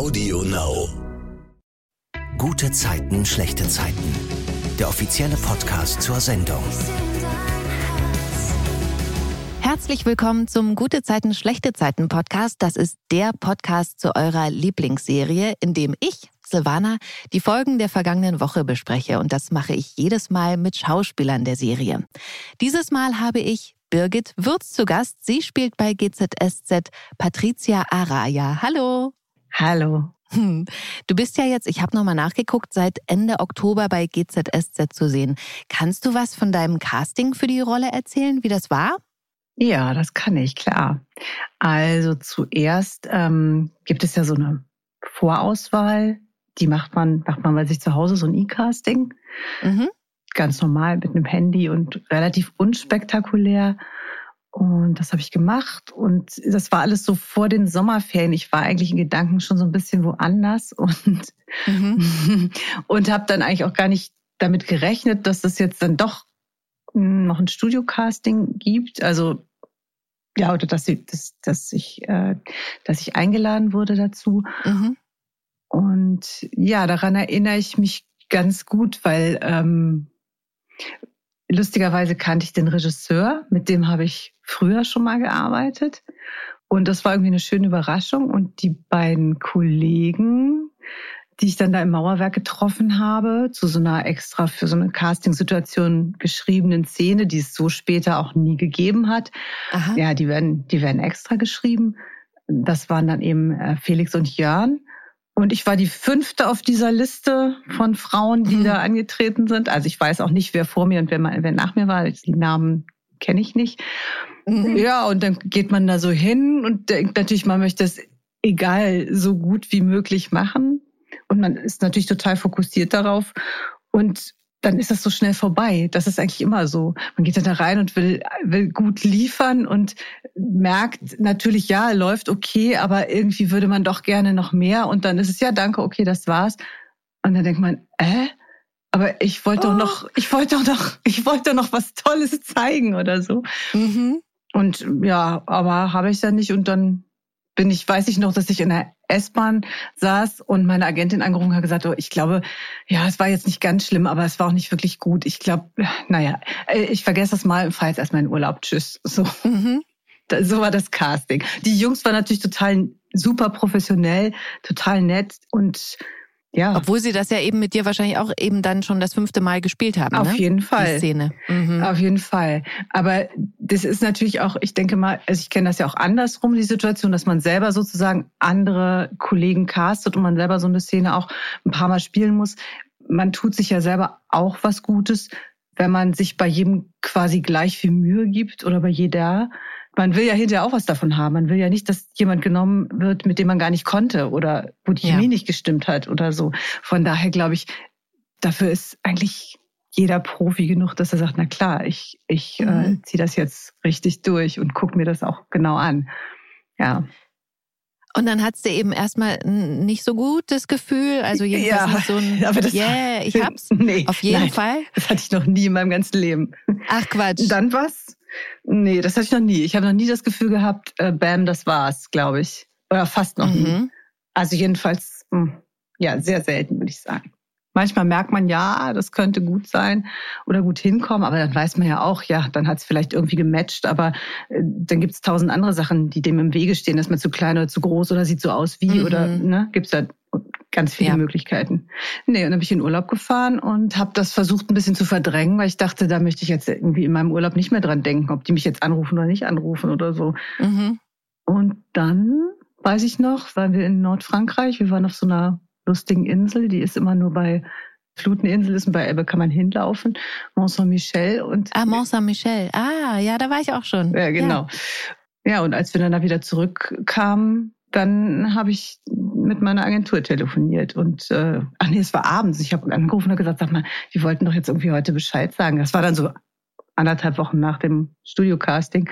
Audio Now. Gute Zeiten, schlechte Zeiten. Der offizielle Podcast zur Sendung. Herzlich willkommen zum Gute Zeiten, schlechte Zeiten Podcast. Das ist der Podcast zu eurer Lieblingsserie, in dem ich, Silvana, die Folgen der vergangenen Woche bespreche. Und das mache ich jedes Mal mit Schauspielern der Serie. Dieses Mal habe ich Birgit Würz zu Gast. Sie spielt bei GZSZ Patricia Araya. Hallo. Hallo. Du bist ja jetzt, ich habe nochmal nachgeguckt, seit Ende Oktober bei GZSZ zu sehen. Kannst du was von deinem Casting für die Rolle erzählen, wie das war? Ja, das kann ich, klar. Also zuerst ähm, gibt es ja so eine Vorauswahl. Die macht man, macht man bei sich zu Hause so ein E-Casting. Mhm. Ganz normal mit einem Handy und relativ unspektakulär. Und das habe ich gemacht. Und das war alles so vor den Sommerferien. Ich war eigentlich in Gedanken schon so ein bisschen woanders und, mhm. und habe dann eigentlich auch gar nicht damit gerechnet, dass das jetzt dann doch noch ein Studio-Casting gibt. Also ja, oder dass, ich, dass, dass, ich, äh, dass ich eingeladen wurde dazu. Mhm. Und ja, daran erinnere ich mich ganz gut, weil ähm, lustigerweise kannte ich den Regisseur, mit dem habe ich früher schon mal gearbeitet. Und das war irgendwie eine schöne Überraschung. Und die beiden Kollegen, die ich dann da im Mauerwerk getroffen habe, zu so einer extra für so eine Casting-Situation geschriebenen Szene, die es so später auch nie gegeben hat. Aha. Ja, die werden, die werden extra geschrieben. Das waren dann eben äh, Felix und Jörn. Und ich war die fünfte auf dieser Liste von Frauen, die mhm. da angetreten sind. Also ich weiß auch nicht, wer vor mir und wer, wer nach mir war. Die Namen kenne ich nicht. Mhm. Ja, und dann geht man da so hin und denkt natürlich, man möchte es egal so gut wie möglich machen. Und man ist natürlich total fokussiert darauf. Und dann ist das so schnell vorbei. Das ist eigentlich immer so. Man geht dann da rein und will, will gut liefern und merkt natürlich, ja, läuft okay, aber irgendwie würde man doch gerne noch mehr. Und dann ist es ja, danke, okay, das war's. Und dann denkt man, äh, aber ich wollte oh. doch noch, ich wollte doch noch, ich wollte doch noch was Tolles zeigen oder so. Mhm. Und ja, aber habe ich dann nicht. Und dann bin ich, weiß ich noch, dass ich in der S-Bahn saß und meine Agentin angerufen hat gesagt, oh, ich glaube, ja, es war jetzt nicht ganz schlimm, aber es war auch nicht wirklich gut. Ich glaube, naja, äh, ich vergesse das mal und fahre jetzt erstmal in Urlaub. Tschüss. So. Mhm. So war das Casting. Die Jungs waren natürlich total super professionell, total nett und ja. Obwohl sie das ja eben mit dir wahrscheinlich auch eben dann schon das fünfte Mal gespielt haben. Auf ne? jeden Fall. Die Szene. Mhm. Auf jeden Fall. Aber das ist natürlich auch, ich denke mal, also ich kenne das ja auch andersrum, die Situation, dass man selber sozusagen andere Kollegen castet und man selber so eine Szene auch ein paar Mal spielen muss. Man tut sich ja selber auch was Gutes, wenn man sich bei jedem quasi gleich viel Mühe gibt oder bei jeder man will ja hinterher auch was davon haben. Man will ja nicht, dass jemand genommen wird, mit dem man gar nicht konnte oder wo die Chemie ja. nicht gestimmt hat oder so. Von daher glaube ich, dafür ist eigentlich jeder Profi genug, dass er sagt, na klar, ich, ich äh, mhm. äh, ziehe das jetzt richtig durch und gucke mir das auch genau an. Ja. Und dann hat's dir eben erstmal nicht so gutes Gefühl, also jedenfalls ja, nicht so ein, aber das, yeah, ich hab's. Nee, auf jeden nein, Fall. Das hatte ich noch nie in meinem ganzen Leben. Ach Quatsch. Dann was? Nee, das hatte ich noch nie. Ich habe noch nie das Gefühl gehabt, äh, bam, das war's, glaube ich. Oder fast noch mhm. nie. Also jedenfalls, mh, hm, ja, sehr selten, würde ich sagen. Manchmal merkt man, ja, das könnte gut sein oder gut hinkommen, aber dann weiß man ja auch, ja, dann hat es vielleicht irgendwie gematcht, aber äh, dann gibt es tausend andere Sachen, die dem im Wege stehen, ist man zu klein oder zu groß oder sieht so aus wie mhm. oder ne, gibt es da ganz viele ja. Möglichkeiten. Nee, und dann bin ich in Urlaub gefahren und habe das versucht ein bisschen zu verdrängen, weil ich dachte, da möchte ich jetzt irgendwie in meinem Urlaub nicht mehr dran denken, ob die mich jetzt anrufen oder nicht anrufen oder so. Mhm. Und dann, weiß ich noch, waren wir in Nordfrankreich, wir waren auf so einer lustigen Insel, die ist immer nur bei Fluteninsel ist und bei Elbe kann man hinlaufen. Mont Saint-Michel und. Ah, Mont Saint-Michel. Ah, ja, da war ich auch schon. Ja, genau. Ja. ja, und als wir dann da wieder zurückkamen, dann habe ich mit meiner Agentur telefoniert und äh, ach nee, es war abends. Ich habe angerufen und gesagt, sag mal, die wollten doch jetzt irgendwie heute Bescheid sagen. Das war dann so anderthalb Wochen nach dem Studio-Casting.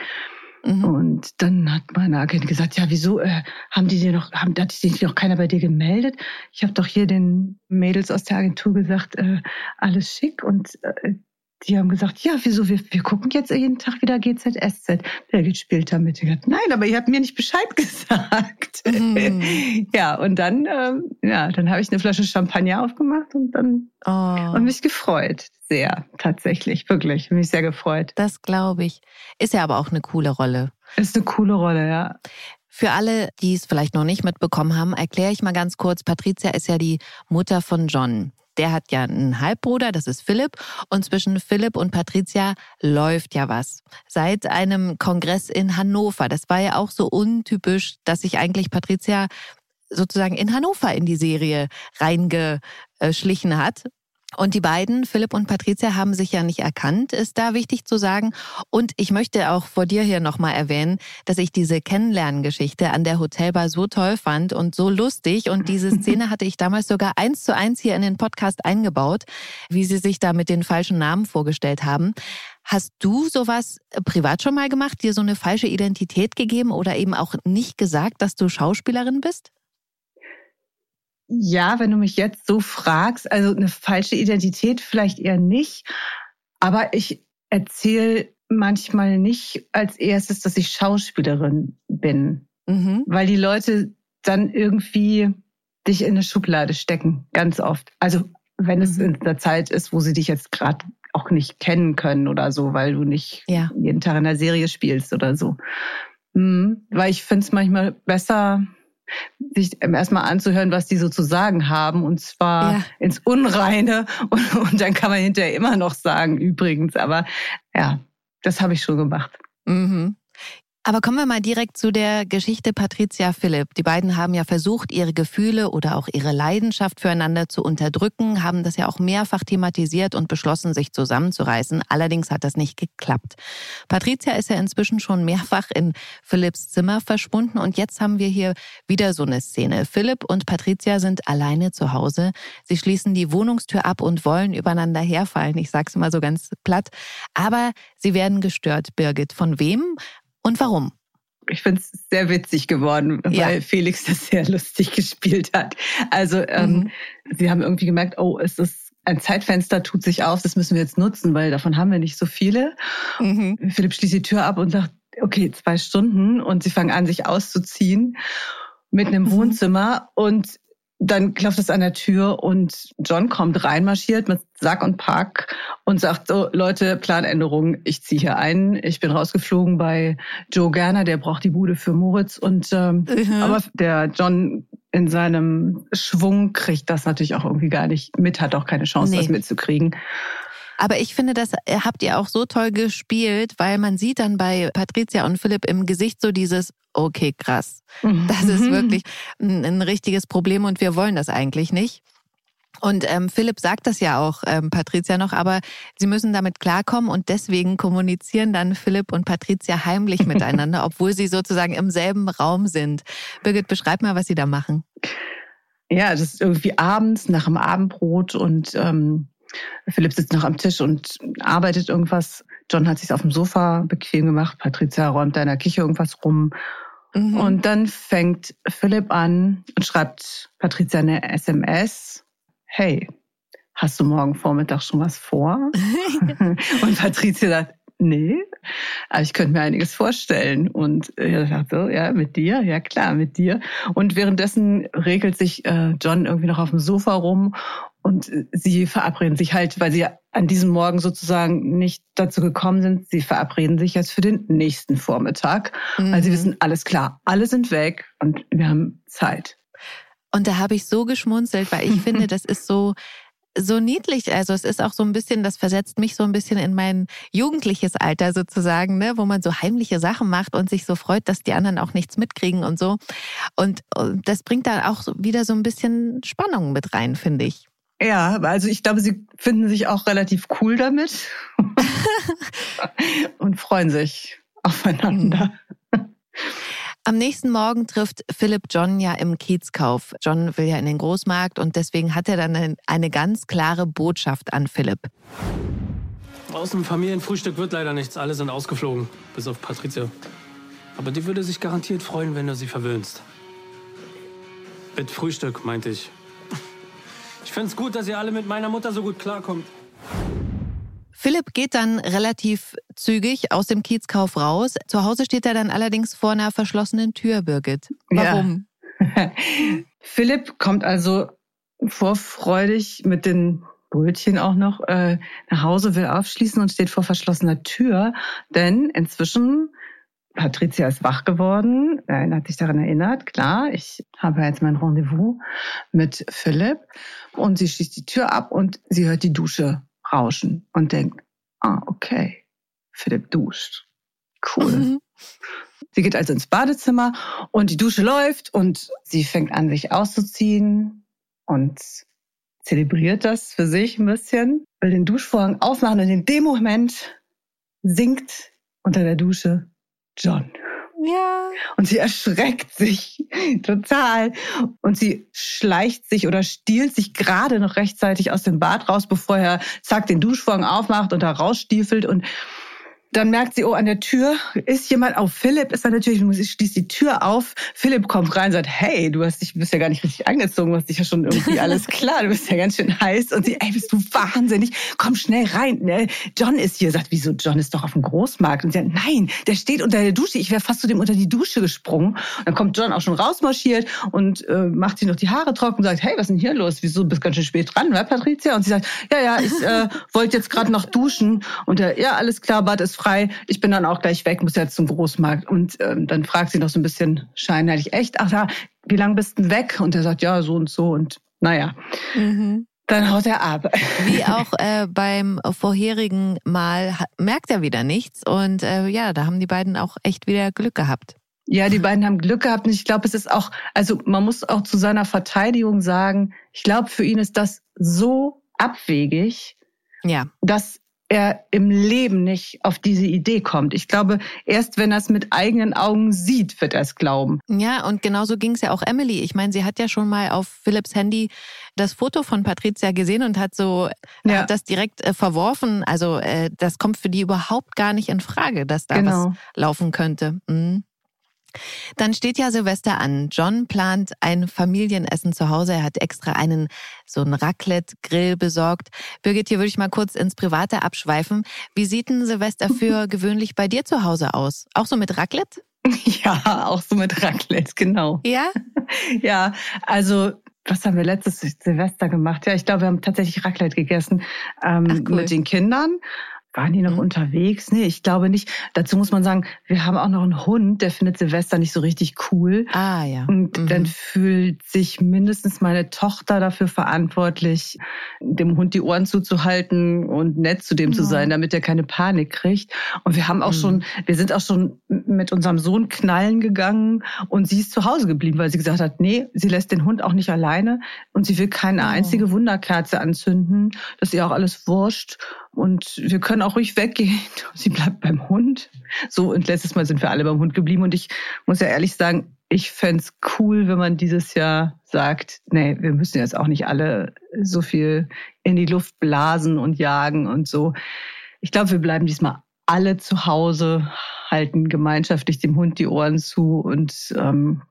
Mhm. Und dann hat meine Agentin gesagt, ja, wieso äh, haben die dir noch, haben, hat sich noch keiner bei dir gemeldet? Ich habe doch hier den Mädels aus der Agentur gesagt, äh, alles schick und äh, die haben gesagt, ja, wieso, wir, wir gucken jetzt jeden Tag wieder GZSZ. Birgit spielt damit. Ich dachte, nein, aber ihr habt mir nicht Bescheid gesagt. Mhm. ja, und dann, ähm, ja, dann habe ich eine Flasche Champagner aufgemacht und dann oh. und mich gefreut. Sehr, tatsächlich, wirklich. Mich sehr gefreut. Das glaube ich. Ist ja aber auch eine coole Rolle. Ist eine coole Rolle, ja. Für alle, die es vielleicht noch nicht mitbekommen haben, erkläre ich mal ganz kurz. Patricia ist ja die Mutter von John. Der hat ja einen Halbbruder, das ist Philipp. Und zwischen Philipp und Patricia läuft ja was. Seit einem Kongress in Hannover. Das war ja auch so untypisch, dass sich eigentlich Patricia sozusagen in Hannover in die Serie reingeschlichen hat. Und die beiden, Philipp und Patricia, haben sich ja nicht erkannt, ist da wichtig zu sagen. Und ich möchte auch vor dir hier nochmal erwähnen, dass ich diese Kennenlerngeschichte an der Hotelbar so toll fand und so lustig. Und diese Szene hatte ich damals sogar eins zu eins hier in den Podcast eingebaut, wie sie sich da mit den falschen Namen vorgestellt haben. Hast du sowas privat schon mal gemacht, dir so eine falsche Identität gegeben oder eben auch nicht gesagt, dass du Schauspielerin bist? Ja, wenn du mich jetzt so fragst, also eine falsche Identität vielleicht eher nicht, aber ich erzähle manchmal nicht als erstes, dass ich Schauspielerin bin, mhm. weil die Leute dann irgendwie dich in eine Schublade stecken, ganz oft. Also wenn es mhm. in der Zeit ist, wo sie dich jetzt gerade auch nicht kennen können oder so, weil du nicht ja. jeden Tag in der Serie spielst oder so. Mhm. Weil ich finde es manchmal besser, sich erstmal anzuhören, was die so zu sagen haben, und zwar ja. ins Unreine. Und, und, dann kann man hinterher immer noch sagen, übrigens. Aber ja, das habe ich schon gemacht. Mhm. Aber kommen wir mal direkt zu der Geschichte Patricia Philipp. Die beiden haben ja versucht, ihre Gefühle oder auch ihre Leidenschaft füreinander zu unterdrücken, haben das ja auch mehrfach thematisiert und beschlossen, sich zusammenzureißen. Allerdings hat das nicht geklappt. Patricia ist ja inzwischen schon mehrfach in Philipps Zimmer verschwunden und jetzt haben wir hier wieder so eine Szene. Philipp und Patricia sind alleine zu Hause. Sie schließen die Wohnungstür ab und wollen übereinander herfallen. Ich sag's mal so ganz platt. Aber sie werden gestört, Birgit. Von wem? Und warum? ich finde es sehr witzig geworden, weil ja. Felix das sehr lustig gespielt hat. Also ähm, mhm. sie haben irgendwie gemerkt, oh, es ist ein Zeitfenster tut sich auf, das müssen wir jetzt nutzen, weil davon haben wir nicht so viele. Mhm. Philipp schließt die Tür ab und sagt, okay, zwei Stunden und sie fangen an, sich auszuziehen mit einem mhm. Wohnzimmer und dann klopft es an der Tür und John kommt reinmarschiert mit Sack und Pack und sagt so, Leute, Planänderung, ich ziehe hier ein. Ich bin rausgeflogen bei Joe Gerner, der braucht die Bude für Moritz. Und ähm, mhm. aber der John in seinem Schwung kriegt das natürlich auch irgendwie gar nicht mit, hat auch keine Chance, nee. das mitzukriegen. Aber ich finde, das habt ihr auch so toll gespielt, weil man sieht dann bei Patricia und Philipp im Gesicht so dieses, okay, krass. Das ist mhm. wirklich ein, ein richtiges Problem und wir wollen das eigentlich nicht. Und ähm, Philipp sagt das ja auch, ähm, Patricia noch, aber sie müssen damit klarkommen und deswegen kommunizieren dann Philipp und Patricia heimlich miteinander, obwohl sie sozusagen im selben Raum sind. Birgit, beschreib mal, was sie da machen. Ja, das ist irgendwie abends nach dem Abendbrot und ähm, Philipp sitzt noch am Tisch und arbeitet irgendwas. John hat sich auf dem Sofa bequem gemacht. Patricia räumt da in der Küche irgendwas rum. Mhm. Und dann fängt Philipp an und schreibt Patricia eine SMS. Hey, hast du morgen Vormittag schon was vor? und Patricia sagt, nee, aber ich könnte mir einiges vorstellen. Und er sagt so, ja, mit dir? Ja, klar, mit dir. Und währenddessen regelt sich äh, John irgendwie noch auf dem Sofa rum und sie verabreden sich halt, weil sie an diesem Morgen sozusagen nicht dazu gekommen sind. Sie verabreden sich jetzt für den nächsten Vormittag, mhm. weil sie wissen, alles klar, alle sind weg und wir haben Zeit. Und da habe ich so geschmunzelt, weil ich finde, das ist so, so niedlich. Also es ist auch so ein bisschen, das versetzt mich so ein bisschen in mein jugendliches Alter sozusagen, ne, wo man so heimliche Sachen macht und sich so freut, dass die anderen auch nichts mitkriegen und so. Und, und das bringt da auch wieder so ein bisschen Spannung mit rein, finde ich. Ja, also ich glaube, sie finden sich auch relativ cool damit und freuen sich aufeinander. Am nächsten Morgen trifft Philipp John ja im Kiezkauf. John will ja in den Großmarkt und deswegen hat er dann eine ganz klare Botschaft an Philipp. Aus dem Familienfrühstück wird leider nichts. Alle sind ausgeflogen, bis auf Patricia. Aber die würde sich garantiert freuen, wenn du sie verwöhnst. Mit Frühstück, meinte ich. Ich finde es gut, dass ihr alle mit meiner Mutter so gut klarkommt. Philipp geht dann relativ zügig aus dem Kiezkauf raus. Zu Hause steht er dann allerdings vor einer verschlossenen Tür, Birgit. Warum? Ja. Philipp kommt also vorfreudig mit den Brötchen auch noch äh, nach Hause, will aufschließen und steht vor verschlossener Tür. Denn inzwischen, Patricia ist wach geworden, er hat sich daran erinnert, klar, ich habe jetzt mein Rendezvous mit Philipp und sie schließt die Tür ab und sie hört die Dusche rauschen und denkt, ah, okay, Philipp duscht. Cool. Mhm. Sie geht also ins Badezimmer und die Dusche läuft und sie fängt an, sich auszuziehen und zelebriert das für sich ein bisschen, will den Duschvorhang aufmachen und in dem Moment singt unter der Dusche John. Ja. Und sie erschreckt sich total. Und sie schleicht sich oder stiehlt sich gerade noch rechtzeitig aus dem Bad raus, bevor er zack den Duschvorhang aufmacht und da rausstiefelt. Und dann merkt sie, oh, an der Tür ist jemand. Auf Philipp ist da natürlich, sie schließt die Tür auf. Philipp kommt rein und sagt, hey, du hast dich, bist ja gar nicht richtig angezogen, du hast dich ja schon irgendwie alles klar, du bist ja ganz schön heiß. Und sie, ey, bist du wahnsinnig? Komm schnell rein. Ne? John ist hier. Sagt, wieso? John ist doch auf dem Großmarkt. Und sie sagt, nein, der steht unter der Dusche. Ich wäre fast zu dem unter die Dusche gesprungen. Und dann kommt John auch schon rausmarschiert und äh, macht sich noch die Haare trocken und sagt, hey, was ist denn hier los? Wieso bist ganz schön spät dran, ne, Patricia? Und sie sagt, ja, ja, ich äh, wollte jetzt gerade noch duschen. Und er, ja, alles klar, Bad ist frei. Ich bin dann auch gleich weg, muss jetzt zum Großmarkt. Und ähm, dann fragt sie noch so ein bisschen scheinheilig, echt? Ach ja, wie lange bist du weg? Und er sagt, ja, so und so. Und naja. Mhm. Dann haut er ab. Wie auch äh, beim vorherigen Mal merkt er wieder nichts. Und äh, ja, da haben die beiden auch echt wieder Glück gehabt. Ja, die beiden haben Glück gehabt. Und ich glaube, es ist auch, also man muss auch zu seiner Verteidigung sagen, ich glaube, für ihn ist das so abwegig, ja. dass er im Leben nicht auf diese Idee kommt. Ich glaube, erst wenn er es mit eigenen Augen sieht, wird er es glauben. Ja, und genauso ging es ja auch Emily. Ich meine, sie hat ja schon mal auf Philips Handy das Foto von Patricia gesehen und hat so ja. hat das direkt äh, verworfen. Also äh, das kommt für die überhaupt gar nicht in Frage, dass da genau. was laufen könnte. Mhm. Dann steht ja Silvester an. John plant ein Familienessen zu Hause. Er hat extra einen so einen Raclette-Grill besorgt. Birgit, hier würde ich mal kurz ins Private abschweifen. Wie sieht ein Silvester für gewöhnlich bei dir zu Hause aus? Auch so mit Raclette? Ja, auch so mit Raclette, genau. Ja? Ja, also was haben wir letztes Silvester gemacht? Ja, ich glaube, wir haben tatsächlich Raclette gegessen ähm, cool. mit den Kindern. Waren die noch mhm. unterwegs? Nee, ich glaube nicht. Dazu muss man sagen, wir haben auch noch einen Hund, der findet Silvester nicht so richtig cool. Ah, ja. Und mhm. dann fühlt sich mindestens meine Tochter dafür verantwortlich, dem Hund die Ohren zuzuhalten und nett zu dem ja. zu sein, damit er keine Panik kriegt. Und wir haben auch mhm. schon, wir sind auch schon mit unserem Sohn knallen gegangen und sie ist zu Hause geblieben, weil sie gesagt hat, nee, sie lässt den Hund auch nicht alleine und sie will keine oh. einzige Wunderkerze anzünden. Das ist ihr auch alles wurscht. Und wir können auch ruhig weggehen. Sie bleibt beim Hund. So, und letztes Mal sind wir alle beim Hund geblieben. Und ich muss ja ehrlich sagen, ich fände cool, wenn man dieses Jahr sagt, nee, wir müssen jetzt auch nicht alle so viel in die Luft blasen und jagen und so. Ich glaube, wir bleiben diesmal alle zu Hause, halten gemeinschaftlich dem Hund die Ohren zu und ähm,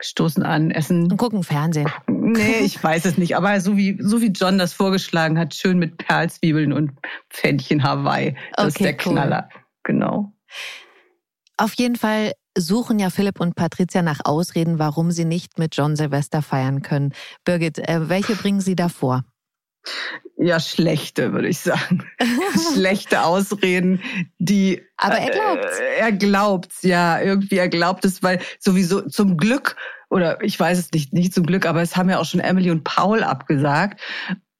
stoßen an, essen. Und gucken Fernsehen. Nee, ich weiß es nicht. Aber so wie, so wie John das vorgeschlagen hat, schön mit Perlzwiebeln und Pfännchen Hawaii. Das okay, ist der cool. Knaller. Genau. Auf jeden Fall suchen ja Philipp und Patricia nach Ausreden, warum sie nicht mit John Silvester feiern können. Birgit, äh, welche bringen Sie da vor? Ja, schlechte, würde ich sagen. schlechte Ausreden, die. Aber er glaubt. Äh, er glaubt, ja, irgendwie er glaubt es, weil sowieso zum Glück, oder ich weiß es nicht, nicht zum Glück, aber es haben ja auch schon Emily und Paul abgesagt.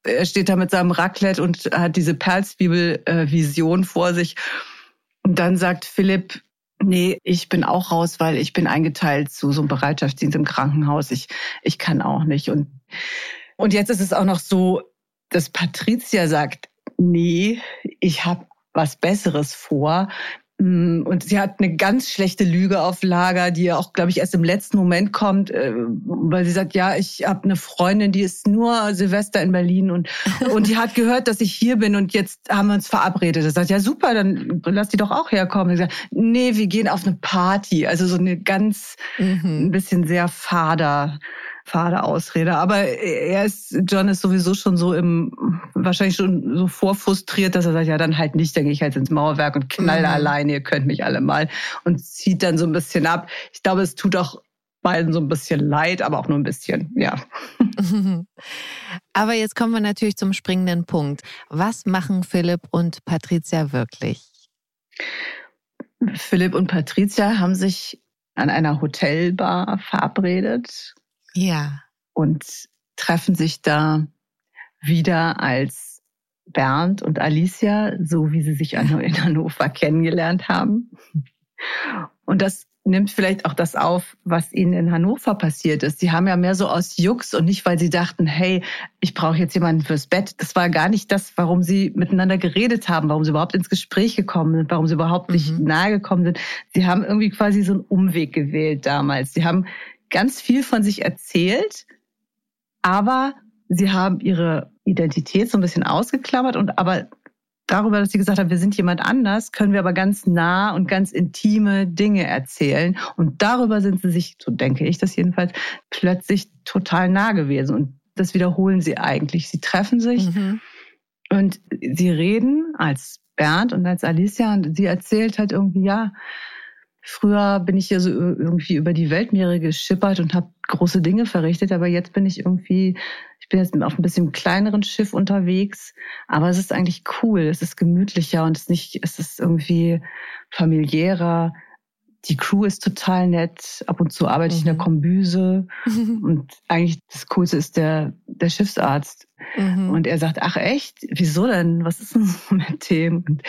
Er steht da mit seinem Raclette und hat diese Perlzwiebel-Vision vor sich. Und dann sagt Philipp, nee, ich bin auch raus, weil ich bin eingeteilt zu so einem Bereitschaftsdienst im Krankenhaus. Ich, ich kann auch nicht. Und, und jetzt ist es auch noch so, dass Patricia sagt, nee, ich habe was Besseres vor. Mm, und sie hat eine ganz schlechte Lüge auf Lager, die ja auch, glaube ich, erst im letzten Moment kommt, äh, weil sie sagt, ja, ich habe eine Freundin, die ist nur Silvester in Berlin und, und die hat gehört, dass ich hier bin und jetzt haben wir uns verabredet. Sie sagt, ja super, dann lass die doch auch herkommen. Sagt, nee, wir gehen auf eine Party. Also so eine ganz, mhm. ein bisschen sehr fader fade Ausrede. Aber er ist, John ist sowieso schon so im, wahrscheinlich schon so vorfrustriert, dass er sagt, ja, dann halt nicht, dann gehe ich halt ins Mauerwerk und knall mhm. alleine, ihr könnt mich alle mal und zieht dann so ein bisschen ab. Ich glaube, es tut auch beiden so ein bisschen leid, aber auch nur ein bisschen, ja. aber jetzt kommen wir natürlich zum springenden Punkt. Was machen Philipp und Patricia wirklich? Philipp und Patricia haben sich an einer Hotelbar verabredet. Ja. Und treffen sich da wieder als Bernd und Alicia, so wie sie sich in Hannover kennengelernt haben. Und das nimmt vielleicht auch das auf, was ihnen in Hannover passiert ist. Sie haben ja mehr so aus Jux und nicht, weil sie dachten, hey, ich brauche jetzt jemanden fürs Bett. Das war gar nicht das, warum sie miteinander geredet haben, warum sie überhaupt ins Gespräch gekommen sind, warum sie überhaupt nicht mhm. nahe gekommen sind. Sie haben irgendwie quasi so einen Umweg gewählt damals. Sie haben ganz viel von sich erzählt, aber sie haben ihre Identität so ein bisschen ausgeklammert und aber darüber, dass sie gesagt haben, wir sind jemand anders, können wir aber ganz nah und ganz intime Dinge erzählen. Und darüber sind sie sich, so denke ich das jedenfalls, plötzlich total nah gewesen. Und das wiederholen sie eigentlich. Sie treffen sich mhm. und sie reden als Bernd und als Alicia und sie erzählt halt irgendwie, ja, Früher bin ich ja so irgendwie über die Weltmeere geschippert und habe große Dinge verrichtet, aber jetzt bin ich irgendwie, ich bin jetzt auf ein bisschen kleineren Schiff unterwegs, aber es ist eigentlich cool, es ist gemütlicher und es ist nicht, es ist irgendwie familiärer. Die Crew ist total nett. Ab und zu arbeite ich in der mhm. Kombüse. und eigentlich das Coolste ist der, der Schiffsarzt. Mhm. Und er sagt, ach echt? Wieso denn? Was ist denn so mit dem?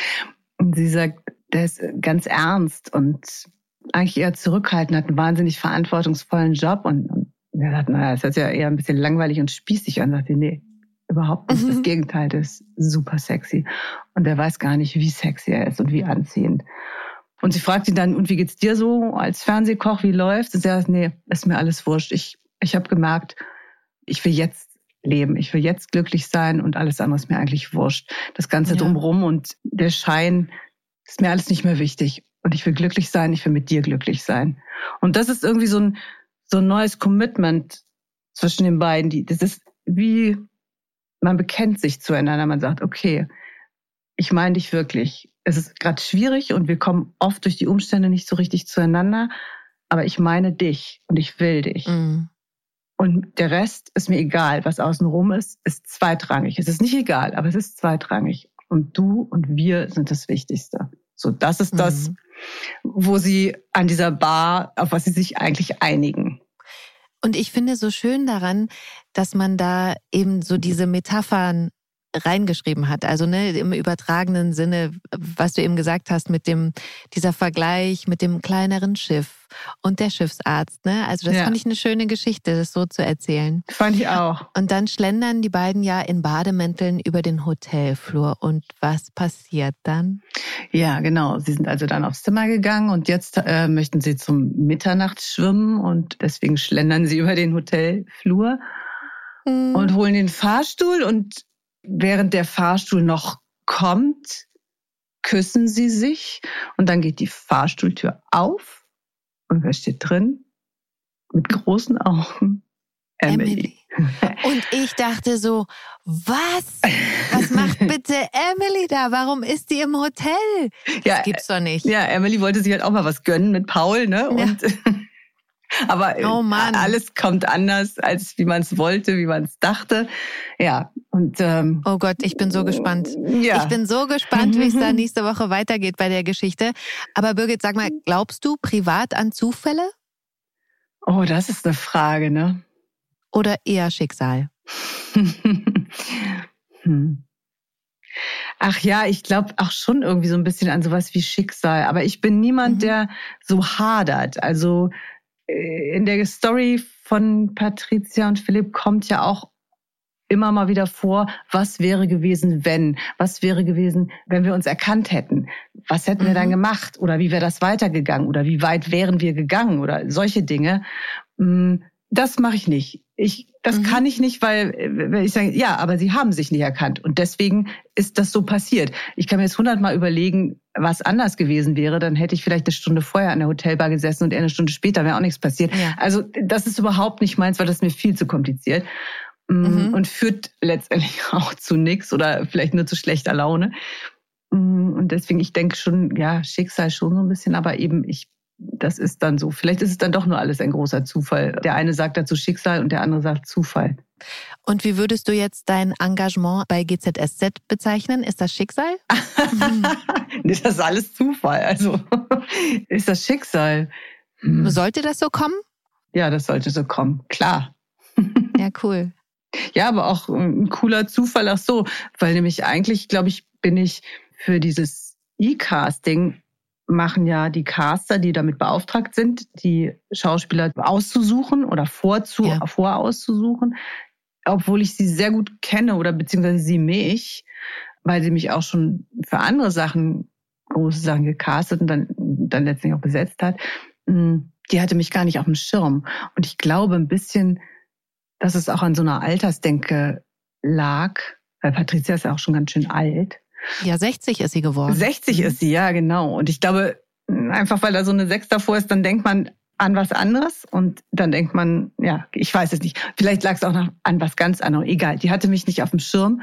Und sie sagt, der ist ganz ernst und eigentlich eher zurückhaltend, hat einen wahnsinnig verantwortungsvollen Job und, und er sagt, naja, das ist ja eher ein bisschen langweilig und spießig und sagt, nee, überhaupt nicht. Das. Gegenteil, das ist super sexy. Und er weiß gar nicht, wie sexy er ist und wie anziehend. Und sie fragt ihn dann, und wie geht's dir so als Fernsehkoch, wie läuft's? Und er sagt, nee, ist mir alles wurscht. Ich, ich habe gemerkt, ich will jetzt leben. Ich will jetzt glücklich sein und alles andere ist mir eigentlich wurscht. Das Ganze ja. drumherum und der Schein, ist mir alles nicht mehr wichtig. Und ich will glücklich sein, ich will mit dir glücklich sein. Und das ist irgendwie so ein, so ein neues Commitment zwischen den beiden. Die, das ist wie, man bekennt sich zueinander. Man sagt, okay, ich meine dich wirklich. Es ist gerade schwierig und wir kommen oft durch die Umstände nicht so richtig zueinander. Aber ich meine dich und ich will dich. Mhm. Und der Rest ist mir egal. Was außenrum ist, ist zweitrangig. Es ist nicht egal, aber es ist zweitrangig und du und wir sind das Wichtigste. So, das ist das, mhm. wo sie an dieser Bar, auf was sie sich eigentlich einigen. Und ich finde so schön daran, dass man da eben so diese Metaphern reingeschrieben hat. Also ne, im übertragenen Sinne, was du eben gesagt hast, mit dem, dieser Vergleich mit dem kleineren Schiff und der Schiffsarzt. Ne? Also das ja. fand ich eine schöne Geschichte, das so zu erzählen. Fand ich auch. Und dann schlendern die beiden ja in Bademänteln über den Hotelflur. Und was passiert dann? Ja, genau. Sie sind also dann aufs Zimmer gegangen und jetzt äh, möchten sie zum Mitternachtsschwimmen und deswegen schlendern sie über den Hotelflur. Mhm. Und holen den Fahrstuhl und während der Fahrstuhl noch kommt, küssen sie sich und dann geht die Fahrstuhltür auf und wer steht drin? Mit großen Augen. Emily. Emily. Und ich dachte so, was? Was macht bitte Emily da? Warum ist die im Hotel? Das ja, gibt's doch nicht. Ja, Emily wollte sich halt auch mal was gönnen mit Paul, ne? Und ja. Aber oh alles kommt anders, als wie man es wollte, wie man es dachte. Ja, und ähm, oh Gott, ich bin so gespannt. Ja. Ich bin so gespannt, wie es da nächste Woche weitergeht bei der Geschichte. Aber Birgit, sag mal, glaubst du privat an Zufälle? Oh, das ist eine Frage, ne? Oder eher Schicksal? hm. Ach ja, ich glaube auch schon irgendwie so ein bisschen an sowas wie Schicksal. Aber ich bin niemand, mhm. der so hadert. Also äh, in der Story von Patricia und Philipp kommt ja auch immer mal wieder vor, was wäre gewesen, wenn? Was wäre gewesen, wenn wir uns erkannt hätten? Was hätten mhm. wir dann mhm. gemacht? Oder wie wäre das weitergegangen? Oder wie weit wären wir gegangen? Oder solche Dinge. Das mache ich nicht. Ich das mhm. kann ich nicht, weil wenn ich sage, ja, aber sie haben sich nicht erkannt und deswegen ist das so passiert. Ich kann mir jetzt hundertmal überlegen, was anders gewesen wäre, dann hätte ich vielleicht eine Stunde vorher an der Hotelbar gesessen und eine Stunde später wäre auch nichts passiert. Ja. Also das ist überhaupt nicht meins, weil das ist mir viel zu kompliziert mm, mhm. und führt letztendlich auch zu nichts oder vielleicht nur zu schlechter Laune. Mm, und deswegen, ich denke schon, ja, Schicksal schon so ein bisschen, aber eben ich das ist dann so. Vielleicht ist es dann doch nur alles ein großer Zufall. Der eine sagt dazu Schicksal und der andere sagt Zufall. Und wie würdest du jetzt dein Engagement bei GZSZ bezeichnen? Ist das Schicksal? nee, das ist alles Zufall. Also ist das Schicksal. Hm. Sollte das so kommen? Ja, das sollte so kommen. Klar. ja, cool. Ja, aber auch ein cooler Zufall auch so, weil nämlich eigentlich, glaube ich, bin ich für dieses E-Casting machen ja die Caster, die damit beauftragt sind, die Schauspieler auszusuchen oder vorzu, ja. vorauszusuchen, obwohl ich sie sehr gut kenne oder beziehungsweise sie mich, weil sie mich auch schon für andere Sachen, große Sachen gecastet und dann, dann letztlich auch besetzt hat. Hm, die hatte mich gar nicht auf dem Schirm. Und ich glaube ein bisschen, dass es auch an so einer Altersdenke lag, weil Patricia ist ja auch schon ganz schön alt. Ja, 60 ist sie geworden. 60 ist sie, ja, genau. Und ich glaube, einfach weil da so eine 6 davor ist, dann denkt man an was anderes und dann denkt man, ja, ich weiß es nicht. Vielleicht lag es auch noch an was ganz anderem. Egal, die hatte mich nicht auf dem Schirm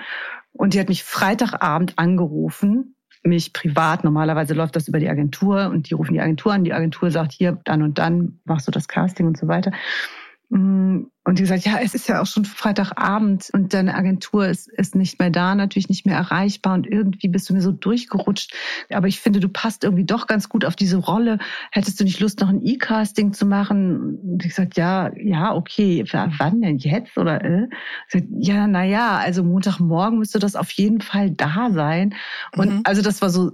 und die hat mich Freitagabend angerufen, mich privat. Normalerweise läuft das über die Agentur und die rufen die Agentur an. Die Agentur sagt, hier, dann und dann machst du das Casting und so weiter. Mm, und die gesagt, ja, es ist ja auch schon Freitagabend und deine Agentur ist, ist nicht mehr da, natürlich nicht mehr erreichbar und irgendwie bist du mir so durchgerutscht. Aber ich finde, du passt irgendwie doch ganz gut auf diese Rolle. Hättest du nicht Lust, noch ein E-Casting zu machen? Und ich gesagt, ja, ja, okay. Wann denn jetzt? Oder äh? Gesagt, ja, na ja, also Montagmorgen müsste das auf jeden Fall da sein. Und mhm. also das war so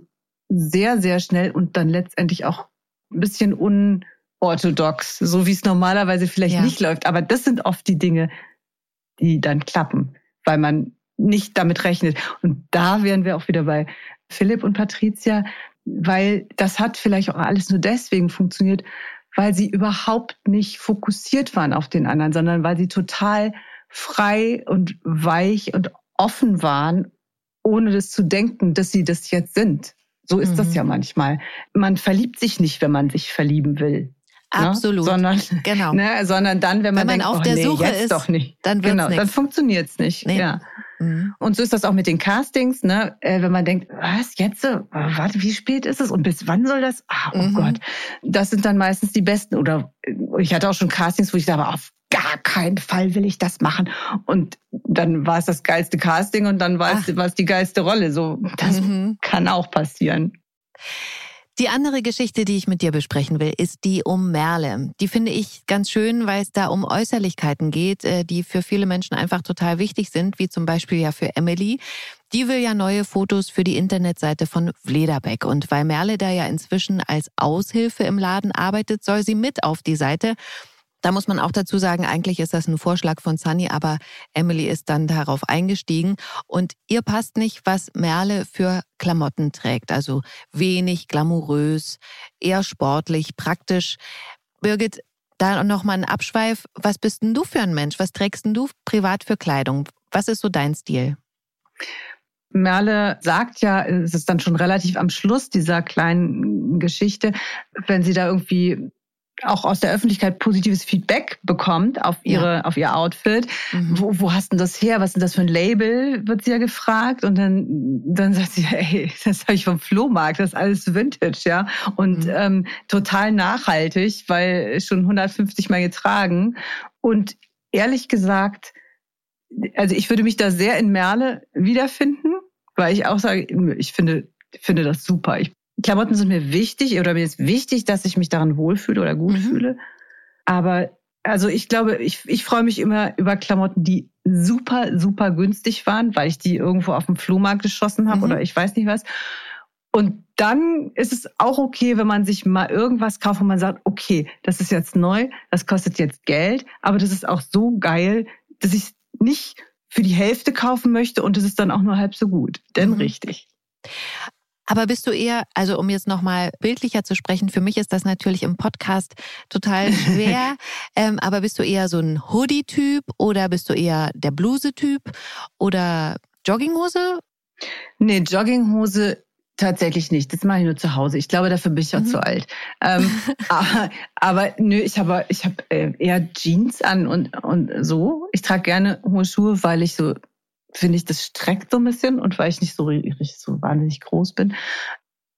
sehr, sehr schnell und dann letztendlich auch ein bisschen un orthodox, so wie es normalerweise vielleicht ja. nicht läuft. Aber das sind oft die Dinge, die dann klappen, weil man nicht damit rechnet. Und da wären wir auch wieder bei Philipp und Patricia, weil das hat vielleicht auch alles nur deswegen funktioniert, weil sie überhaupt nicht fokussiert waren auf den anderen, sondern weil sie total frei und weich und offen waren, ohne das zu denken, dass sie das jetzt sind. So ist mhm. das ja manchmal. Man verliebt sich nicht, wenn man sich verlieben will. Ne? Absolut. Ne? Sondern, genau. Ne, sondern dann, wenn man, wenn man denkt, auf oh, der nee, Suche ist, doch nicht. Dann wird's genau, dann funktioniert's nicht. Nee. Ja. Mhm. Und so ist das auch mit den Castings, ne? Äh, wenn man denkt, was jetzt? Oh, warte, wie spät ist es und bis wann soll das? Ah, oh mhm. Gott, das sind dann meistens die besten. Oder ich hatte auch schon Castings, wo ich sage, auf gar keinen Fall will ich das machen. Und dann war es das geilste Casting und dann war es, war es die geilste Rolle. So, das mhm. kann auch passieren. Die andere Geschichte, die ich mit dir besprechen will, ist die um Merle. Die finde ich ganz schön, weil es da um Äußerlichkeiten geht, äh, die für viele Menschen einfach total wichtig sind, wie zum Beispiel ja für Emily. Die will ja neue Fotos für die Internetseite von Vlederbeck. Und weil Merle da ja inzwischen als Aushilfe im Laden arbeitet, soll sie mit auf die Seite. Da muss man auch dazu sagen, eigentlich ist das ein Vorschlag von Sunny, aber Emily ist dann darauf eingestiegen und ihr passt nicht, was Merle für Klamotten trägt. Also wenig glamourös, eher sportlich, praktisch. Birgit, da noch mal ein Abschweif. Was bist denn du für ein Mensch? Was trägst denn du privat für Kleidung? Was ist so dein Stil? Merle sagt ja, es ist dann schon relativ am Schluss dieser kleinen Geschichte, wenn sie da irgendwie auch aus der Öffentlichkeit positives Feedback bekommt auf ihre, ja. auf ihr Outfit. Mhm. Wo, wo hast denn das her? Was ist denn das für ein Label? Wird sie ja gefragt. Und dann, dann sagt sie, ey, das habe ich vom Flohmarkt, das ist alles Vintage, ja. Und mhm. ähm, total nachhaltig, weil schon 150 Mal getragen. Und ehrlich gesagt, also ich würde mich da sehr in Merle wiederfinden, weil ich auch sage, ich finde, finde das super. Ich Klamotten sind mir wichtig oder mir ist wichtig, dass ich mich daran wohlfühle oder gut mhm. fühle. Aber also ich glaube, ich, ich freue mich immer über Klamotten, die super, super günstig waren, weil ich die irgendwo auf dem Flohmarkt geschossen habe mhm. oder ich weiß nicht was. Und dann ist es auch okay, wenn man sich mal irgendwas kauft und man sagt, okay, das ist jetzt neu, das kostet jetzt Geld, aber das ist auch so geil, dass ich es nicht für die Hälfte kaufen möchte und es ist dann auch nur halb so gut. Denn mhm. richtig. Aber bist du eher, also um jetzt nochmal bildlicher zu sprechen, für mich ist das natürlich im Podcast total schwer, ähm, aber bist du eher so ein Hoodie-Typ oder bist du eher der Bluse-Typ oder Jogginghose? Nee, Jogginghose Tatsächlich nicht. Das mache ich nur zu Hause. Ich glaube, dafür bin ich auch mhm. zu alt. Ähm, aber, aber nö, ich habe ich hab äh, eher Jeans an und, und so. Ich trage gerne hohe Schuhe, weil ich so finde ich, das streckt so ein bisschen und weil ich nicht so richtig so wahnsinnig groß bin.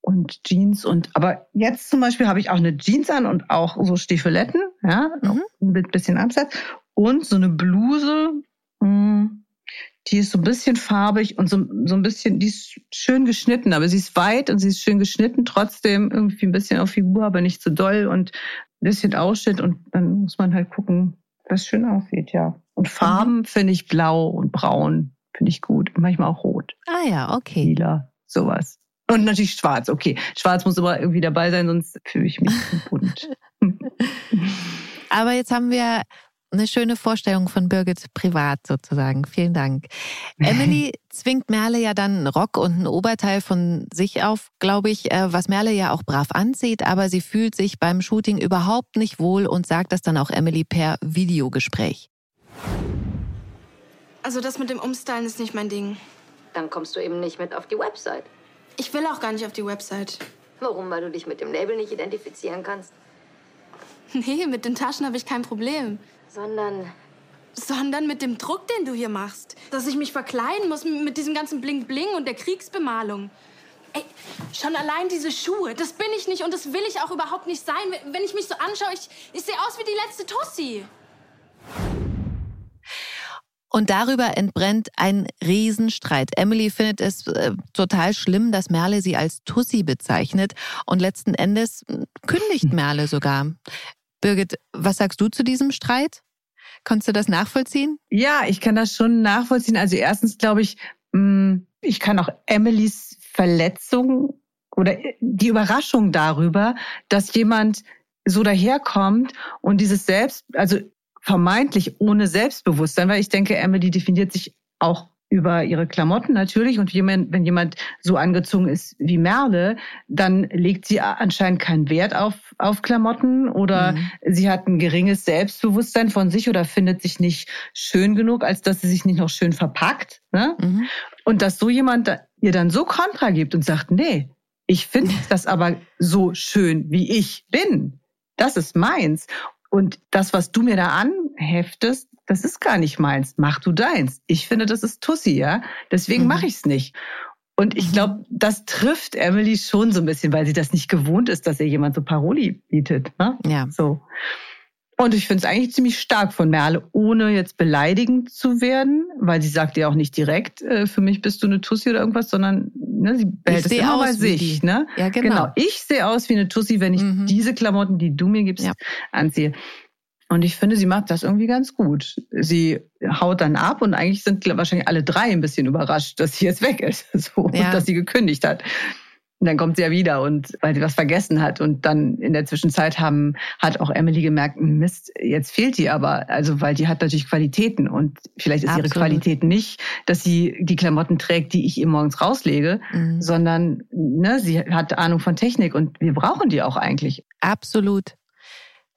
Und Jeans und, aber jetzt zum Beispiel habe ich auch eine Jeans an und auch so Stiefeletten, ja, mhm. mit bisschen Absatz und so eine Bluse, mh, hm, die ist so ein bisschen farbig und so, so ein bisschen, die ist schön geschnitten, aber sie ist weit und sie ist schön geschnitten, trotzdem irgendwie ein bisschen auf Figur, aber nicht so doll und ein bisschen Ausschnitt und dann muss man halt gucken, was schön aussieht, ja. Und Farben mhm. finde ich blau und braun Finde ich gut. manchmal auch rot. Ah ja, okay. Lila, sowas. Und natürlich schwarz, okay. Schwarz muss aber irgendwie dabei sein, sonst fühle ich mich bunt. aber jetzt haben wir eine schöne Vorstellung von Birgit privat sozusagen. Vielen Dank. Emily zwingt Merle ja dann einen Rock und ein Oberteil von sich auf, glaube ich, äh, was Merle ja auch brav anzieht, aber sie fühlt sich beim Shooting überhaupt nicht wohl und sagt das dann auch Emily per Videogespräch. Also das mit dem Umstylen ist nicht mein Ding. Dann kommst du eben nicht mit auf die Website. Ich will auch gar nicht auf die Website. Warum? Weil du dich mit dem Label nicht identifizieren kannst? Nee, mit den Taschen habe ich kein Problem. Sondern... Sondern mit dem Druck, den du hier machst. Dass ich mich verkleiden muss mit diesem ganzen Bling-Bling und der Kriegsbemalung. Ey, schon allein diese Schuhe, das bin ich nicht und das will ich auch überhaupt nicht sein. Wenn ich mich so anschaue, ich, ich sehe aus wie die letzte Tussi. Und darüber entbrennt ein Riesenstreit. Emily findet es äh, total schlimm, dass Merle sie als Tussi bezeichnet und letzten Endes kündigt Merle sogar. Birgit, was sagst du zu diesem Streit? Kannst du das nachvollziehen? Ja, ich kann das schon nachvollziehen. Also erstens glaube ich, hm, ich kann auch Emilys Verletzung oder die Überraschung darüber, dass jemand so daherkommt und dieses Selbst, also vermeintlich ohne Selbstbewusstsein, weil ich denke, Emily definiert sich auch über ihre Klamotten natürlich und jemand, wenn jemand so angezogen ist wie Merle, dann legt sie anscheinend keinen Wert auf, auf Klamotten oder mhm. sie hat ein geringes Selbstbewusstsein von sich oder findet sich nicht schön genug, als dass sie sich nicht noch schön verpackt. Ne? Mhm. Und dass so jemand ihr dann so Kontra gibt und sagt, nee, ich finde das aber so schön, wie ich bin. Das ist meins. Und das, was du mir da anheftest, das ist gar nicht meins. Mach du deins. Ich finde, das ist Tussi, ja. Deswegen mhm. mache ich es nicht. Und ich mhm. glaube, das trifft Emily schon so ein bisschen, weil sie das nicht gewohnt ist, dass ihr jemand so Paroli bietet. Ne? Ja. So. Und ich finde es eigentlich ziemlich stark von Merle, ohne jetzt beleidigend zu werden, weil sie sagt ja auch nicht direkt, äh, für mich bist du eine Tussi oder irgendwas, sondern ne, sie behält es immer bei sich. Ne? Ja, genau. genau. Ich sehe aus wie eine Tussi, wenn ich mhm. diese Klamotten, die du mir gibst, ja. anziehe. Und ich finde, sie macht das irgendwie ganz gut. Sie haut dann ab und eigentlich sind wahrscheinlich alle drei ein bisschen überrascht, dass sie jetzt weg ist so, ja. und dass sie gekündigt hat. Und dann kommt sie ja wieder und weil sie was vergessen hat. Und dann in der Zwischenzeit haben, hat auch Emily gemerkt, Mist, jetzt fehlt die aber. Also, weil die hat natürlich Qualitäten. Und vielleicht ist Absolut. ihre Qualität nicht, dass sie die Klamotten trägt, die ich ihr morgens rauslege, mhm. sondern ne, sie hat Ahnung von Technik und wir brauchen die auch eigentlich. Absolut.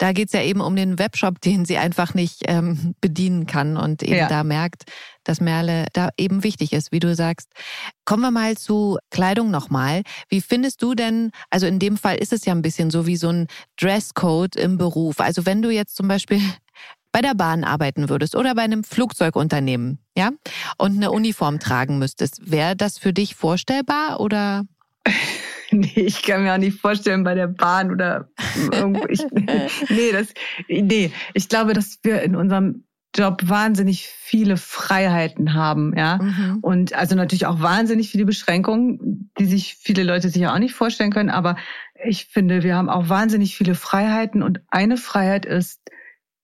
Da geht's ja eben um den Webshop, den sie einfach nicht ähm, bedienen kann und eben ja. da merkt, dass Merle da eben wichtig ist, wie du sagst. Kommen wir mal zu Kleidung nochmal. Wie findest du denn, also in dem Fall ist es ja ein bisschen so wie so ein Dresscode im Beruf. Also wenn du jetzt zum Beispiel bei der Bahn arbeiten würdest oder bei einem Flugzeugunternehmen, ja, und eine Uniform tragen müsstest, wäre das für dich vorstellbar oder? Nee, ich kann mir auch nicht vorstellen bei der Bahn oder irgendwo. Ich, nee, das, nee, ich glaube, dass wir in unserem Job wahnsinnig viele Freiheiten haben, ja. Mhm. Und also natürlich auch wahnsinnig viele Beschränkungen, die sich viele Leute sich ja auch nicht vorstellen können. Aber ich finde, wir haben auch wahnsinnig viele Freiheiten. Und eine Freiheit ist,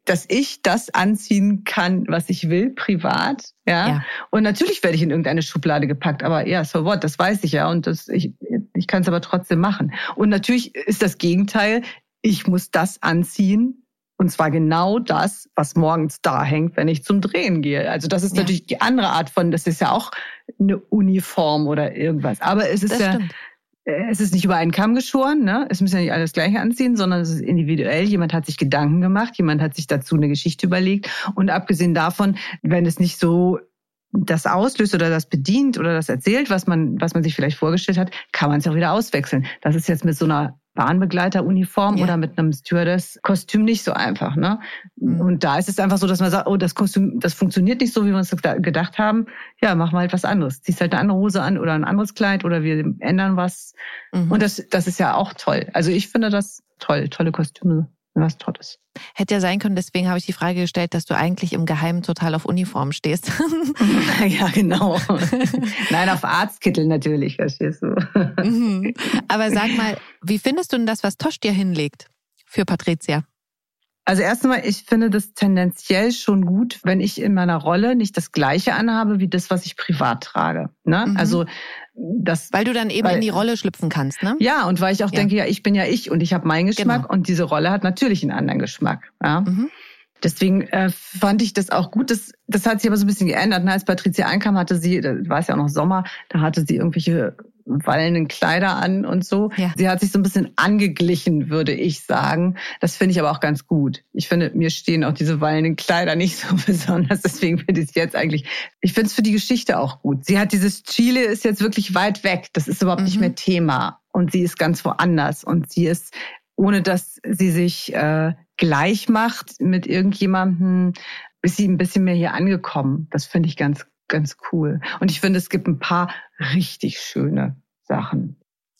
dass ich das anziehen kann, was ich will, privat. Ja. ja. Und natürlich werde ich in irgendeine Schublade gepackt, aber ja, so what, das weiß ich ja. Und das, ich, ich kann es aber trotzdem machen. Und natürlich ist das Gegenteil, ich muss das anziehen. Und zwar genau das, was morgens da hängt, wenn ich zum Drehen gehe. Also das ist ja. natürlich die andere Art von, das ist ja auch eine Uniform oder irgendwas. Aber es ist das ja, stimmt es ist nicht über einen Kamm geschoren, ne? Es müssen ja nicht alles gleich anziehen, sondern es ist individuell. Jemand hat sich Gedanken gemacht, jemand hat sich dazu eine Geschichte überlegt. Und abgesehen davon, wenn es nicht so das auslöst oder das bedient oder das erzählt, was man, was man sich vielleicht vorgestellt hat, kann man es auch wieder auswechseln. Das ist jetzt mit so einer Bahnbegleiteruniform ja. oder mit einem Stewardess-Kostüm nicht so einfach. Ne? Mhm. Und da ist es einfach so, dass man sagt, oh, das Kostüm, das funktioniert nicht so, wie wir uns gedacht haben. Ja, machen wir halt was anderes. Ziehst halt eine andere Hose an oder ein anderes Kleid oder wir ändern was. Mhm. Und das, das ist ja auch toll. Also ich finde das toll, tolle Kostüme was Tolles. Hätte ja sein können, deswegen habe ich die Frage gestellt, dass du eigentlich im Geheimen total auf Uniform stehst. ja, genau. Nein, auf Arztkittel natürlich, verstehst du. Mhm. Aber sag mal, wie findest du denn das, was Tosch dir hinlegt für Patricia? Also erstmal, ich finde das tendenziell schon gut, wenn ich in meiner Rolle nicht das Gleiche anhabe wie das, was ich privat trage. Ne? Mhm. Also das, weil du dann eben weil, in die Rolle schlüpfen kannst, ne? Ja, und weil ich auch ja. denke, ja, ich bin ja ich und ich habe meinen Geschmack genau. und diese Rolle hat natürlich einen anderen Geschmack. Ja? Mhm. Deswegen äh, fand ich das auch gut. Das, das hat sich aber so ein bisschen geändert. Ne? Als Patricia einkam, hatte sie, da war es ja auch noch Sommer, da hatte sie irgendwelche wallenden Kleider an und so. Ja. Sie hat sich so ein bisschen angeglichen, würde ich sagen. Das finde ich aber auch ganz gut. Ich finde, mir stehen auch diese wallenden Kleider nicht so besonders. Deswegen finde ich es jetzt eigentlich, ich finde es für die Geschichte auch gut. Sie hat dieses Chile ist jetzt wirklich weit weg. Das ist überhaupt mhm. nicht mehr Thema. Und sie ist ganz woanders. Und sie ist, ohne dass sie sich äh, gleich macht mit irgendjemandem, ist sie ein bisschen mehr hier angekommen. Das finde ich ganz ganz cool. Und ich finde, es gibt ein paar richtig schöne Sachen.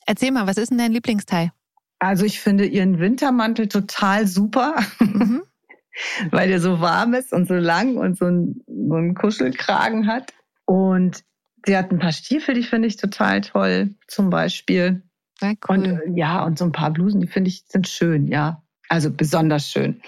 Erzähl mal, was ist denn dein Lieblingsteil? Also ich finde ihren Wintermantel total super, mhm. weil der so warm ist und so lang und so, ein, so einen Kuschelkragen hat. Und sie hat ein paar Stiefel, die finde ich total toll, zum Beispiel. Ja, cool. Und ja, und so ein paar Blusen, die finde ich sind schön, ja. Also besonders schön.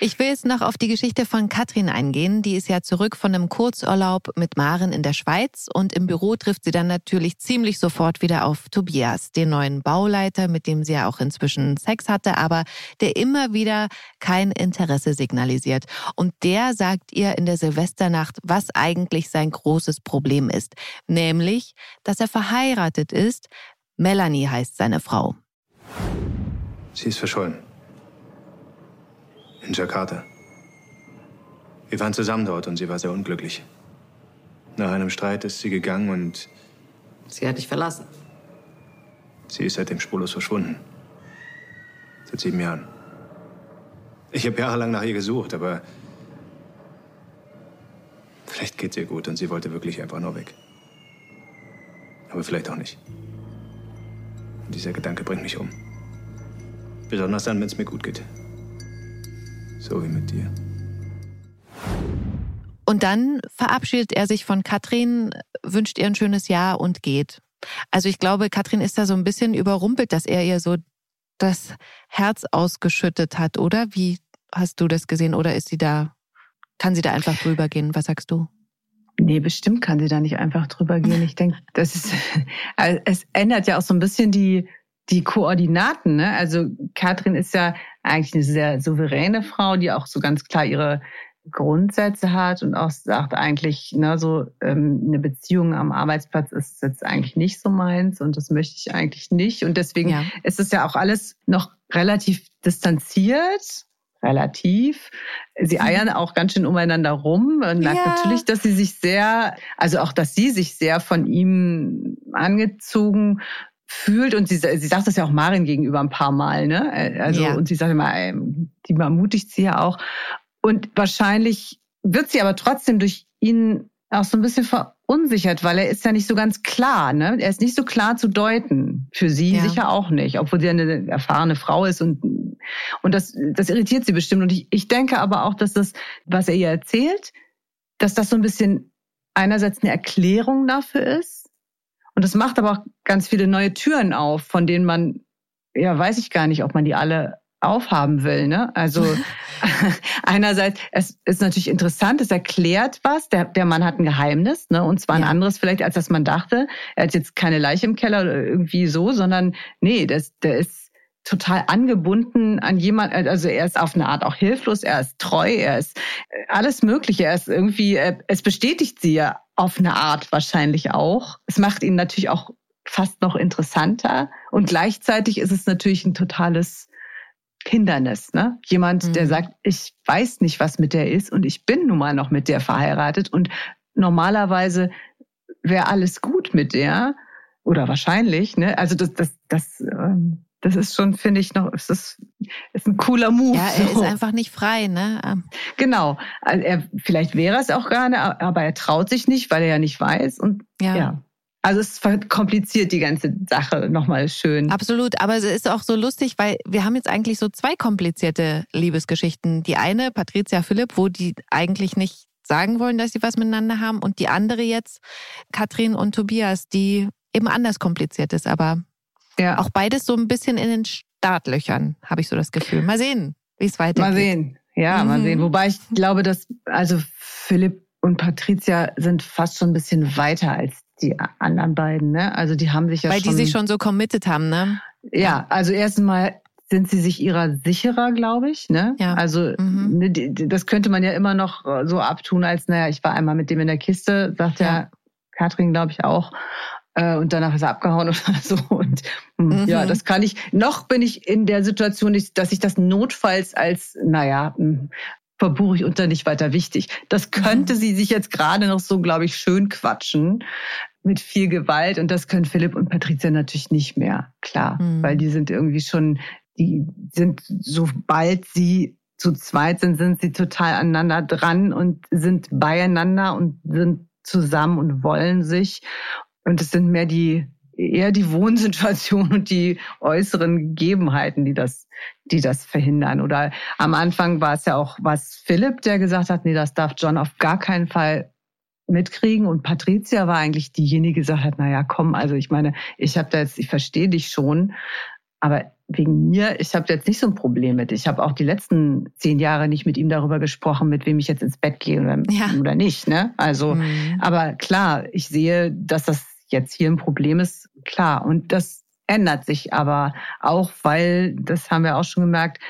Ich will jetzt noch auf die Geschichte von Katrin eingehen. Die ist ja zurück von einem Kurzurlaub mit Maren in der Schweiz und im Büro trifft sie dann natürlich ziemlich sofort wieder auf Tobias, den neuen Bauleiter, mit dem sie ja auch inzwischen Sex hatte, aber der immer wieder kein Interesse signalisiert. Und der sagt ihr in der Silvesternacht, was eigentlich sein großes Problem ist, nämlich, dass er verheiratet ist. Melanie heißt seine Frau. Sie ist verschollen in Jakarta. Wir waren zusammen dort und sie war sehr unglücklich. Nach einem Streit ist sie gegangen und... Sie hat dich verlassen? Sie ist seitdem spurlos verschwunden. Seit sieben Jahren. Ich habe jahrelang nach ihr gesucht, aber... Vielleicht geht's ihr gut und sie wollte wirklich einfach nur weg. Aber vielleicht auch nicht. Und dieser Gedanke bringt mich um. Besonders dann, wenn es mir gut geht. So wie mit dir. Und dann verabschiedet er sich von Katrin, wünscht ihr ein schönes Jahr und geht. Also ich glaube, Katrin ist da so ein bisschen überrumpelt, dass er ihr so das Herz ausgeschüttet hat, oder? Wie hast du das gesehen? Oder ist sie da, kann sie da einfach drüber gehen? Was sagst du? Nee, bestimmt kann sie da nicht einfach drüber gehen. Ich denke, das ist, es ändert ja auch so ein bisschen die, die Koordinaten. Ne? Also Katrin ist ja eigentlich eine sehr souveräne Frau, die auch so ganz klar ihre Grundsätze hat und auch sagt eigentlich, ne, so ähm, eine Beziehung am Arbeitsplatz ist jetzt eigentlich nicht so meins und das möchte ich eigentlich nicht. Und deswegen ja. ist es ja auch alles noch relativ distanziert. Relativ. Sie mhm. eiern auch ganz schön umeinander rum. Man merkt ja. natürlich, dass sie sich sehr, also auch, dass sie sich sehr von ihm angezogen fühlt und sie, sie sagt das ja auch Marin gegenüber ein paar Mal, ne? Also ja. und sie sagt immer, die ermutigt sie ja auch und wahrscheinlich wird sie aber trotzdem durch ihn auch so ein bisschen verunsichert, weil er ist ja nicht so ganz klar, ne? Er ist nicht so klar zu deuten. Für sie ja. sicher auch nicht, obwohl sie eine erfahrene Frau ist und und das das irritiert sie bestimmt und ich, ich denke aber auch, dass das was er ihr erzählt, dass das so ein bisschen einerseits eine Erklärung dafür ist, und es macht aber auch ganz viele neue Türen auf, von denen man, ja, weiß ich gar nicht, ob man die alle aufhaben will. Ne? Also einerseits, es ist natürlich interessant, es erklärt was. Der, der Mann hat ein Geheimnis, ne? und zwar ein ja. anderes vielleicht, als das man dachte. Er hat jetzt keine Leiche im Keller oder irgendwie so, sondern nee, das, der ist total angebunden an jemand, also er ist auf eine Art auch hilflos, er ist treu, er ist alles Mögliche, er ist irgendwie, es bestätigt sie ja auf eine Art wahrscheinlich auch. Es macht ihn natürlich auch fast noch interessanter. Und gleichzeitig ist es natürlich ein totales Hindernis. Ne? Jemand, mhm. der sagt, ich weiß nicht, was mit der ist und ich bin nun mal noch mit der verheiratet und normalerweise wäre alles gut mit der oder wahrscheinlich. Ne? Also das, das, das, ähm, das ist schon, finde ich, noch, es ist, ist ein cooler Move. Ja, er so. ist einfach nicht frei, ne? Ähm. Genau. Also er, vielleicht wäre es auch gerne, aber er traut sich nicht, weil er ja nicht weiß. Und ja. ja. Also es verkompliziert die ganze Sache nochmal schön. Absolut, aber es ist auch so lustig, weil wir haben jetzt eigentlich so zwei komplizierte Liebesgeschichten. Die eine, Patricia Philipp, wo die eigentlich nicht sagen wollen, dass sie was miteinander haben. Und die andere jetzt, Katrin und Tobias, die eben anders kompliziert ist. Aber ja. auch beides so ein bisschen in den Startlöchern, habe ich so das Gefühl. Mal sehen, wie es weitergeht. Mal sehen, ja, mhm. mal sehen. Wobei ich glaube, dass also Philipp und Patricia sind fast schon ein bisschen weiter als die anderen beiden, ne? Also die haben sich ja Weil schon. Weil die sich schon so committed haben, ne? Ja, also erstmal sind sie sich ihrer sicherer, glaube ich, ne? Ja. Also mhm. ne, das könnte man ja immer noch so abtun, als naja, ich war einmal mit dem in der Kiste, sagt ja, ja Katrin, glaube ich auch. Äh, und danach ist er abgehauen oder so. Und hm, mhm. ja, das kann ich. Noch bin ich in der Situation, dass ich das notfalls als, naja, hm, verbuche ich unter nicht weiter wichtig. Das könnte mhm. sie sich jetzt gerade noch so, glaube ich, schön quatschen mit viel Gewalt. Und das können Philipp und Patricia natürlich nicht mehr, klar. Mhm. Weil die sind irgendwie schon, die sind, sobald sie zu zweit sind, sind sie total aneinander dran und sind beieinander und sind zusammen und wollen sich. Und es sind mehr die eher die Wohnsituation und die äußeren Gegebenheiten, die das, die das verhindern. Oder am Anfang war es ja auch was Philipp, der gesagt hat, nee, das darf John auf gar keinen Fall mitkriegen. Und Patricia war eigentlich diejenige, die gesagt hat, na ja, komm, also ich meine, ich habe da jetzt, ich verstehe dich schon, aber wegen mir, ich habe jetzt nicht so ein Problem mit. Ich habe auch die letzten zehn Jahre nicht mit ihm darüber gesprochen, mit wem ich jetzt ins Bett gehe oder, ja. oder nicht. Ne? Also, mhm. aber klar, ich sehe, dass das jetzt hier ein Problem ist, klar. Und das ändert sich aber auch, weil, das haben wir auch schon gemerkt,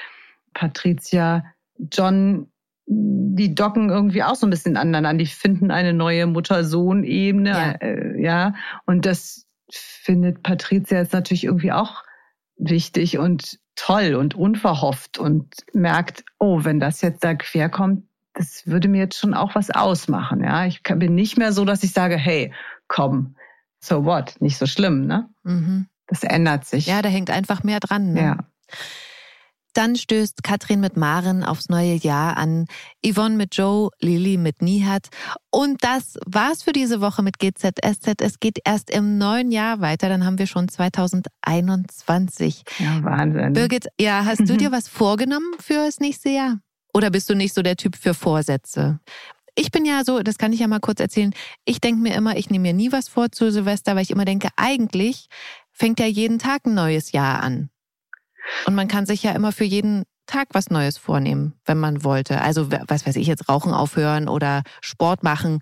Patricia, John, die docken irgendwie auch so ein bisschen aneinander an. Die finden eine neue Mutter-Sohn-Ebene. Ja. Äh, ja. Und das findet Patricia jetzt natürlich irgendwie auch wichtig und toll und unverhofft und merkt, oh, wenn das jetzt da quer kommt, das würde mir jetzt schon auch was ausmachen. Ja, ich bin nicht mehr so, dass ich sage, hey, komm, so what, nicht so schlimm, ne? Mhm. Das ändert sich. Ja, da hängt einfach mehr dran. Ne? Ja. Dann stößt Katrin mit Maren aufs neue Jahr an, Yvonne mit Joe, Lili mit Nihat. Und das war's für diese Woche mit GZSZ. Es geht erst im neuen Jahr weiter, dann haben wir schon 2021. Ja, Wahnsinn. Birgit, ja, hast du dir was vorgenommen für das nächste Jahr? Oder bist du nicht so der Typ für Vorsätze? Ich bin ja so, das kann ich ja mal kurz erzählen. Ich denke mir immer, ich nehme mir nie was vor zu Silvester, weil ich immer denke, eigentlich fängt ja jeden Tag ein neues Jahr an. Und man kann sich ja immer für jeden Tag was Neues vornehmen, wenn man wollte. Also, was weiß ich jetzt, Rauchen aufhören oder Sport machen.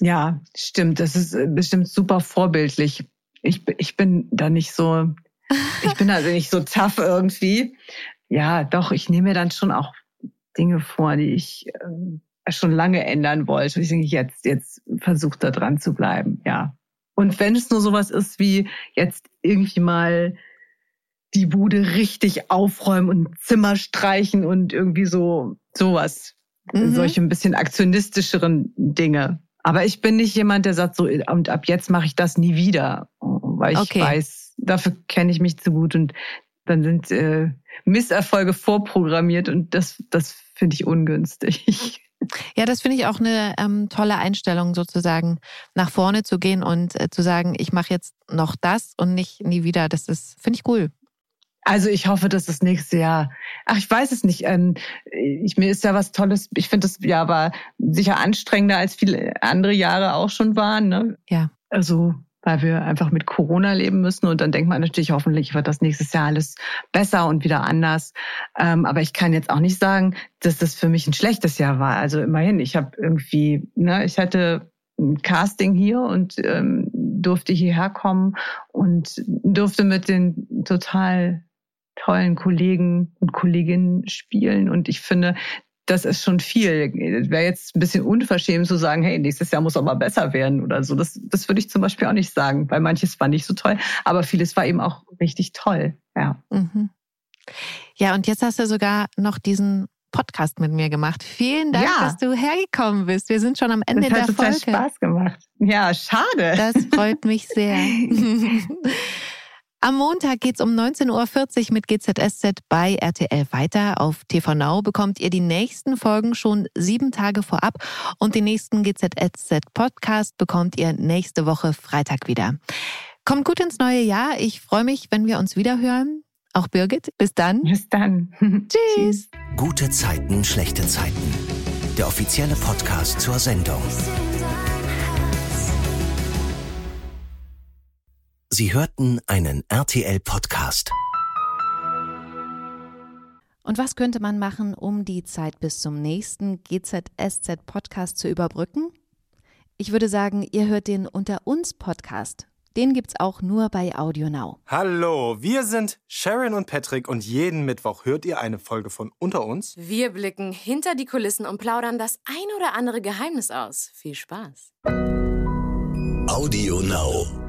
Ja, stimmt. Das ist äh, bestimmt super vorbildlich. Ich, ich bin da nicht so, ich bin also nicht so tough irgendwie. Ja, doch, ich nehme mir dann schon auch Dinge vor, die ich ähm, schon lange ändern wollte. Ich denke, jetzt, jetzt versucht da dran zu bleiben, ja. Und wenn es nur sowas ist wie jetzt irgendwie mal die Bude richtig aufräumen und Zimmer streichen und irgendwie so sowas, mhm. solche ein bisschen aktionistischeren Dinge. Aber ich bin nicht jemand, der sagt so, und ab jetzt mache ich das nie wieder, weil ich okay. weiß, dafür kenne ich mich zu gut und dann sind äh, Misserfolge vorprogrammiert und das, das finde ich ungünstig. Ja, das finde ich auch eine ähm, tolle Einstellung, sozusagen nach vorne zu gehen und äh, zu sagen, ich mache jetzt noch das und nicht nie wieder. Das ist, finde ich cool. Also ich hoffe, dass das nächste Jahr, ach, ich weiß es nicht. Ähm, ich, mir ist ja was Tolles. Ich finde, das Jahr war sicher anstrengender als viele andere Jahre auch schon waren. Ne? Ja. Also weil wir einfach mit Corona leben müssen. Und dann denkt man natürlich, hoffentlich wird das nächstes Jahr alles besser und wieder anders. Ähm, aber ich kann jetzt auch nicht sagen, dass das für mich ein schlechtes Jahr war. Also immerhin, ich habe irgendwie, ne, ich hatte ein Casting hier und ähm, durfte hierher kommen und durfte mit den total tollen Kollegen und Kolleginnen spielen. Und ich finde, das ist schon viel. Wäre jetzt ein bisschen unverschämt zu sagen, hey, nächstes Jahr muss aber besser werden oder so. Das, das würde ich zum Beispiel auch nicht sagen, weil manches war nicht so toll, aber vieles war eben auch richtig toll. Ja. Mhm. Ja, und jetzt hast du sogar noch diesen Podcast mit mir gemacht. Vielen Dank, Ja. dass du hergekommen bist. Wir sind schon am Ende Das hat der total Folge. Spaß gemacht. Ja, schade. Das freut mich sehr. Am Montag geht's um 19.40 Uhr mit GZSZ bei RTL weiter. Auf TV Now bekommt ihr die nächsten Folgen schon sieben Tage vorab und den nächsten GZSZ Podcast bekommt ihr nächste Woche Freitag wieder. Kommt gut ins neue Jahr. Ich freue mich, wenn wir uns wieder hören. Auch Birgit. Bis dann. Bis dann. Tschüss. Gute Zeiten, schlechte Zeiten. Der offizielle Podcast zur Sendung. Sie hörten einen RTL-Podcast. Und was könnte man machen, um die Zeit bis zum nächsten GZSZ-Podcast zu überbrücken? Ich würde sagen, ihr hört den Unter uns Podcast. Den gibt's auch nur bei Audio Now. Hallo, wir sind Sharon und Patrick und jeden Mittwoch hört ihr eine Folge von Unter uns. Wir blicken hinter die Kulissen und plaudern das ein oder andere Geheimnis aus. Viel Spaß. Audio Now.